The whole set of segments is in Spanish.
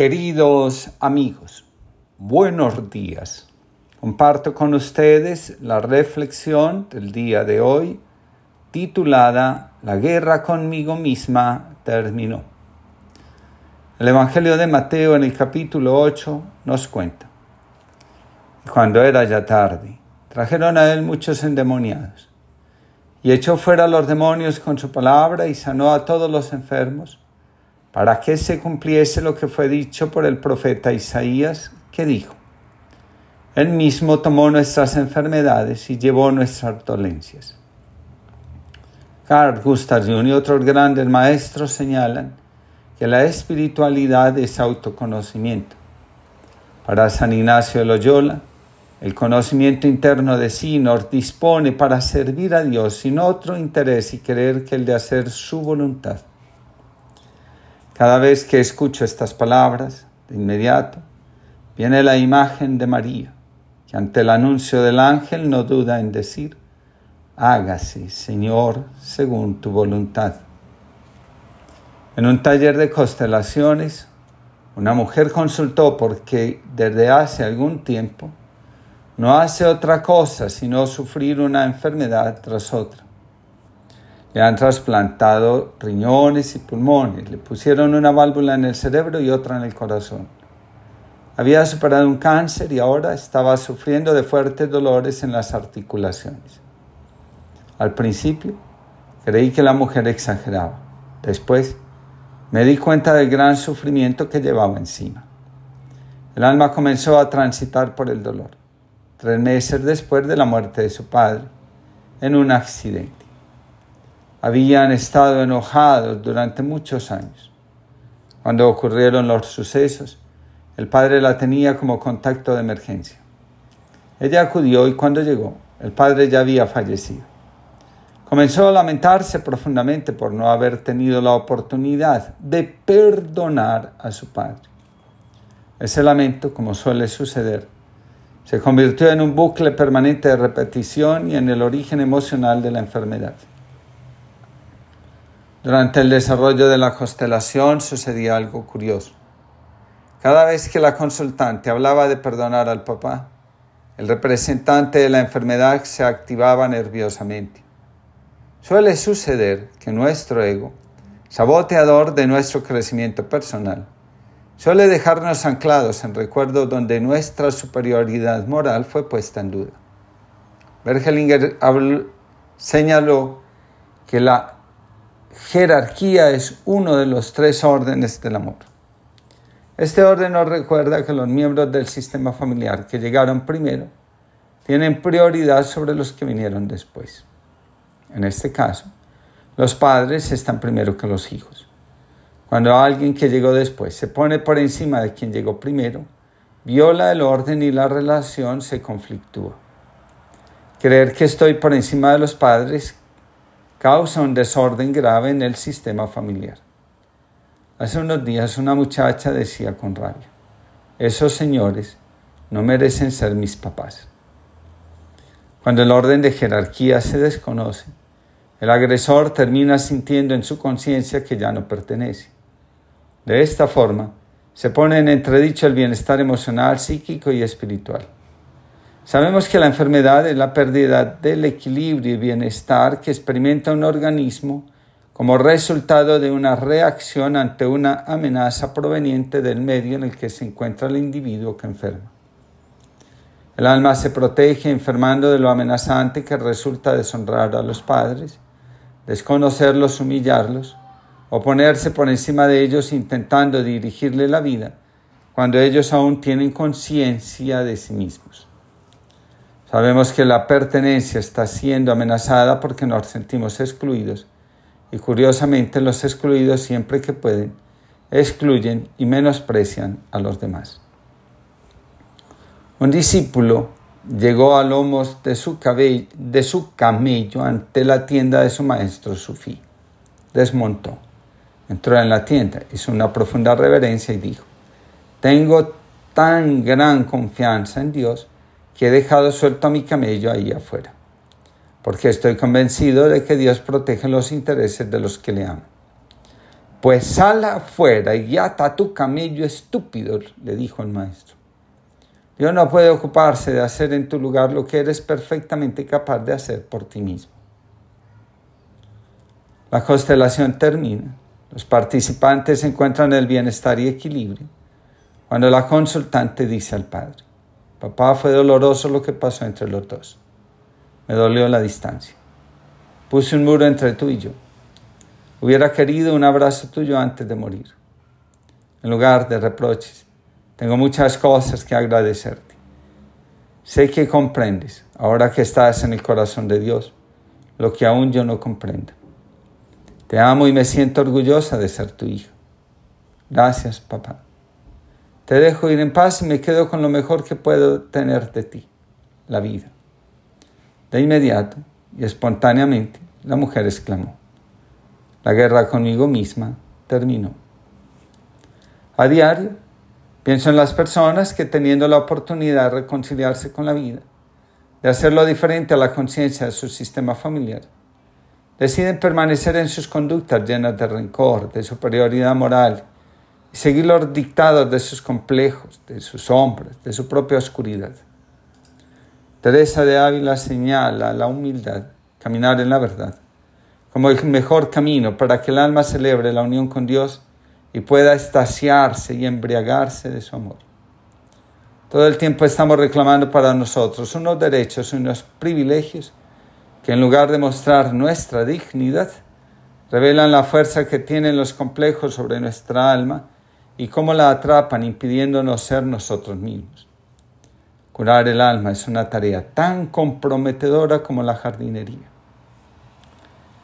Queridos amigos, buenos días. Comparto con ustedes la reflexión del día de hoy titulada La guerra conmigo misma terminó. El Evangelio de Mateo en el capítulo 8 nos cuenta. Cuando era ya tarde, trajeron a él muchos endemoniados y echó fuera a los demonios con su palabra y sanó a todos los enfermos para que se cumpliese lo que fue dicho por el profeta Isaías, que dijo, Él mismo tomó nuestras enfermedades y llevó nuestras dolencias. Carl Gustav Jung y otros grandes maestros señalan que la espiritualidad es autoconocimiento. Para San Ignacio de Loyola, el conocimiento interno de sí nos dispone para servir a Dios sin otro interés y querer que el de hacer su voluntad. Cada vez que escucho estas palabras, de inmediato, viene la imagen de María, que ante el anuncio del ángel no duda en decir, hágase, Señor, según tu voluntad. En un taller de constelaciones, una mujer consultó porque desde hace algún tiempo no hace otra cosa sino sufrir una enfermedad tras otra. Le han trasplantado riñones y pulmones, le pusieron una válvula en el cerebro y otra en el corazón. Había superado un cáncer y ahora estaba sufriendo de fuertes dolores en las articulaciones. Al principio creí que la mujer exageraba. Después me di cuenta del gran sufrimiento que llevaba encima. El alma comenzó a transitar por el dolor, tres meses después de la muerte de su padre, en un accidente habían estado enojados durante muchos años. Cuando ocurrieron los sucesos, el padre la tenía como contacto de emergencia. Ella acudió y cuando llegó, el padre ya había fallecido. Comenzó a lamentarse profundamente por no haber tenido la oportunidad de perdonar a su padre. Ese lamento, como suele suceder, se convirtió en un bucle permanente de repetición y en el origen emocional de la enfermedad. Durante el desarrollo de la constelación sucedía algo curioso. Cada vez que la consultante hablaba de perdonar al papá, el representante de la enfermedad se activaba nerviosamente. Suele suceder que nuestro ego, saboteador de nuestro crecimiento personal, suele dejarnos anclados en recuerdos donde nuestra superioridad moral fue puesta en duda. Bergelinger señaló que la jerarquía es uno de los tres órdenes del amor. Este orden nos recuerda que los miembros del sistema familiar que llegaron primero tienen prioridad sobre los que vinieron después. En este caso, los padres están primero que los hijos. Cuando alguien que llegó después se pone por encima de quien llegó primero, viola el orden y la relación se conflictúa. Creer que estoy por encima de los padres causa un desorden grave en el sistema familiar. Hace unos días una muchacha decía con rabia, esos señores no merecen ser mis papás. Cuando el orden de jerarquía se desconoce, el agresor termina sintiendo en su conciencia que ya no pertenece. De esta forma, se pone en entredicho el bienestar emocional, psíquico y espiritual. Sabemos que la enfermedad es la pérdida del equilibrio y bienestar que experimenta un organismo como resultado de una reacción ante una amenaza proveniente del medio en el que se encuentra el individuo que enferma. El alma se protege enfermando de lo amenazante que resulta deshonrar a los padres, desconocerlos, humillarlos, o ponerse por encima de ellos intentando dirigirle la vida cuando ellos aún tienen conciencia de sí mismos. Sabemos que la pertenencia está siendo amenazada porque nos sentimos excluidos y curiosamente los excluidos siempre que pueden excluyen y menosprecian a los demás. Un discípulo llegó a lomos de su, su camello ante la tienda de su maestro Sufí. Desmontó, entró en la tienda, hizo una profunda reverencia y dijo, tengo tan gran confianza en Dios que he dejado suelto a mi camello ahí afuera, porque estoy convencido de que Dios protege los intereses de los que le aman. Pues sal afuera y ata tu camello estúpido, le dijo el maestro. Dios no puede ocuparse de hacer en tu lugar lo que eres perfectamente capaz de hacer por ti mismo. La constelación termina. Los participantes encuentran el bienestar y equilibrio cuando la consultante dice al padre, papá fue doloroso lo que pasó entre los dos. Me dolió la distancia. Puse un muro entre tú y yo. Hubiera querido un abrazo tuyo antes de morir. En lugar de reproches, tengo muchas cosas que agradecerte. Sé que comprendes, ahora que estás en el corazón de Dios, lo que aún yo no comprendo. Te amo y me siento orgullosa de ser tu hija. Gracias, papá. Te dejo ir en paz y me quedo con lo mejor que puedo tener de ti, la vida. De inmediato y espontáneamente, la mujer exclamó, la guerra conmigo misma terminó. A diario, pienso en las personas que teniendo la oportunidad de reconciliarse con la vida, de hacerlo diferente a la conciencia de su sistema familiar, deciden permanecer en sus conductas llenas de rencor, de superioridad moral, y seguir los dictados de sus complejos, de sus sombras, de su propia oscuridad. Teresa de Ávila señala la humildad, caminar en la verdad, como el mejor camino para que el alma celebre la unión con Dios y pueda estaciarse y embriagarse de su amor. Todo el tiempo estamos reclamando para nosotros unos derechos, unos privilegios que en lugar de mostrar nuestra dignidad, revelan la fuerza que tienen los complejos sobre nuestra alma y cómo la atrapan impidiéndonos ser nosotros mismos. Curar el alma es una tarea tan comprometedora como la jardinería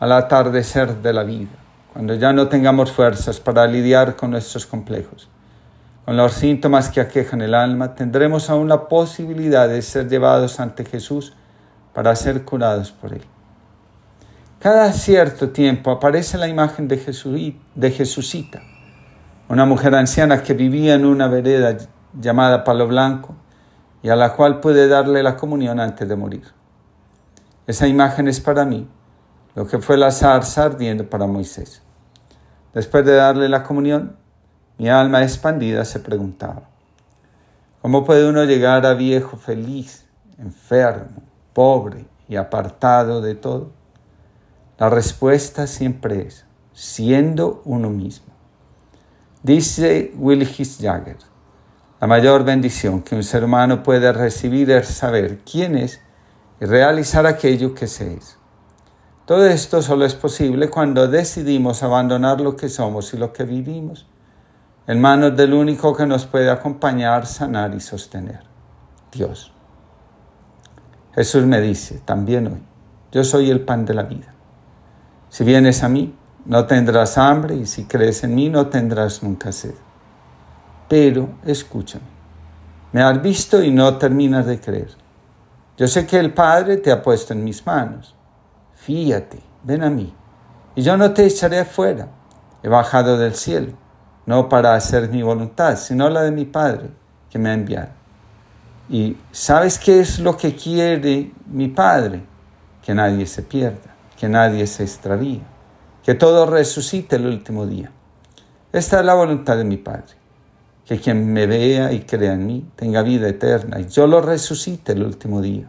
al atardecer de la vida, cuando ya no tengamos fuerzas para lidiar con nuestros complejos, con los síntomas que aquejan el alma, tendremos aún la posibilidad de ser llevados ante Jesús para ser curados por Él. Cada cierto tiempo aparece la imagen de, Jesucita, una mujer anciana que vivía en una vereda llamada Palo Blanco y a la cual pude darle la comunión antes de morir. Esa imagen es para mí lo que fue la zarza ardiendo para Moisés. Después de darle la comunión, mi alma expandida se preguntaba, ¿cómo puede uno llegar a viejo feliz, enfermo, pobre y apartado de todo? La respuesta siempre es, siendo uno mismo. Dice Willis Jagger, la mayor bendición que un ser humano puede recibir es saber quién es y realizar aquello que se es. Todo esto solo es posible cuando decidimos abandonar lo que somos y lo que vivimos en manos del único que nos puede acompañar, sanar y sostener, Dios. Jesús me dice también hoy, yo soy el pan de la vida. Si vienes a mí, no tendrás hambre y si crees en mí, no tendrás nunca sed. Pero escúchame, me has visto y no terminas de creer. Yo sé que el Padre te ha puesto en mis manos fíate, ven a mí, y yo no te echaré afuera. He bajado del cielo, no para hacer mi voluntad, sino la de mi Padre, que me ha enviado. ¿Y sabes qué es lo que quiere mi Padre? Que nadie se pierda, que nadie se extravíe, que todo resucite el último día. Esta es la voluntad de mi Padre, que quien me vea y crea en mí tenga vida eterna y yo lo resucite el último día.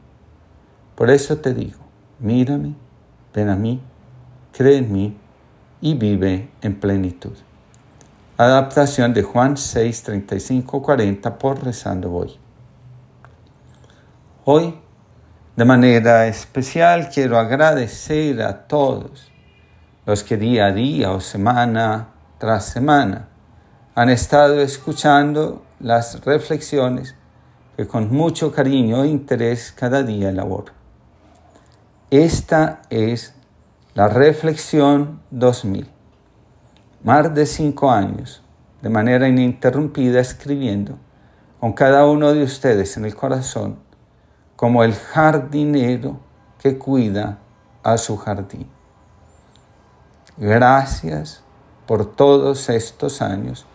Por eso te digo, mírame ven a mí, cree en mí y vive en plenitud. Adaptación de Juan 6, 35, 40 por Rezando Hoy. Hoy, de manera especial, quiero agradecer a todos los que día a día o semana tras semana han estado escuchando las reflexiones que con mucho cariño e interés cada día elaboro. Esta es la Reflexión 2000. Más de cinco años, de manera ininterrumpida, escribiendo con cada uno de ustedes en el corazón, como el jardinero que cuida a su jardín. Gracias por todos estos años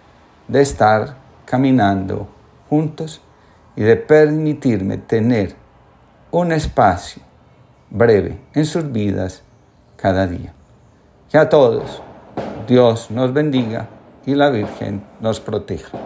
de estar caminando juntos y de permitirme tener un espacio breve en sus vidas cada día. Que a todos Dios nos bendiga y la Virgen nos proteja.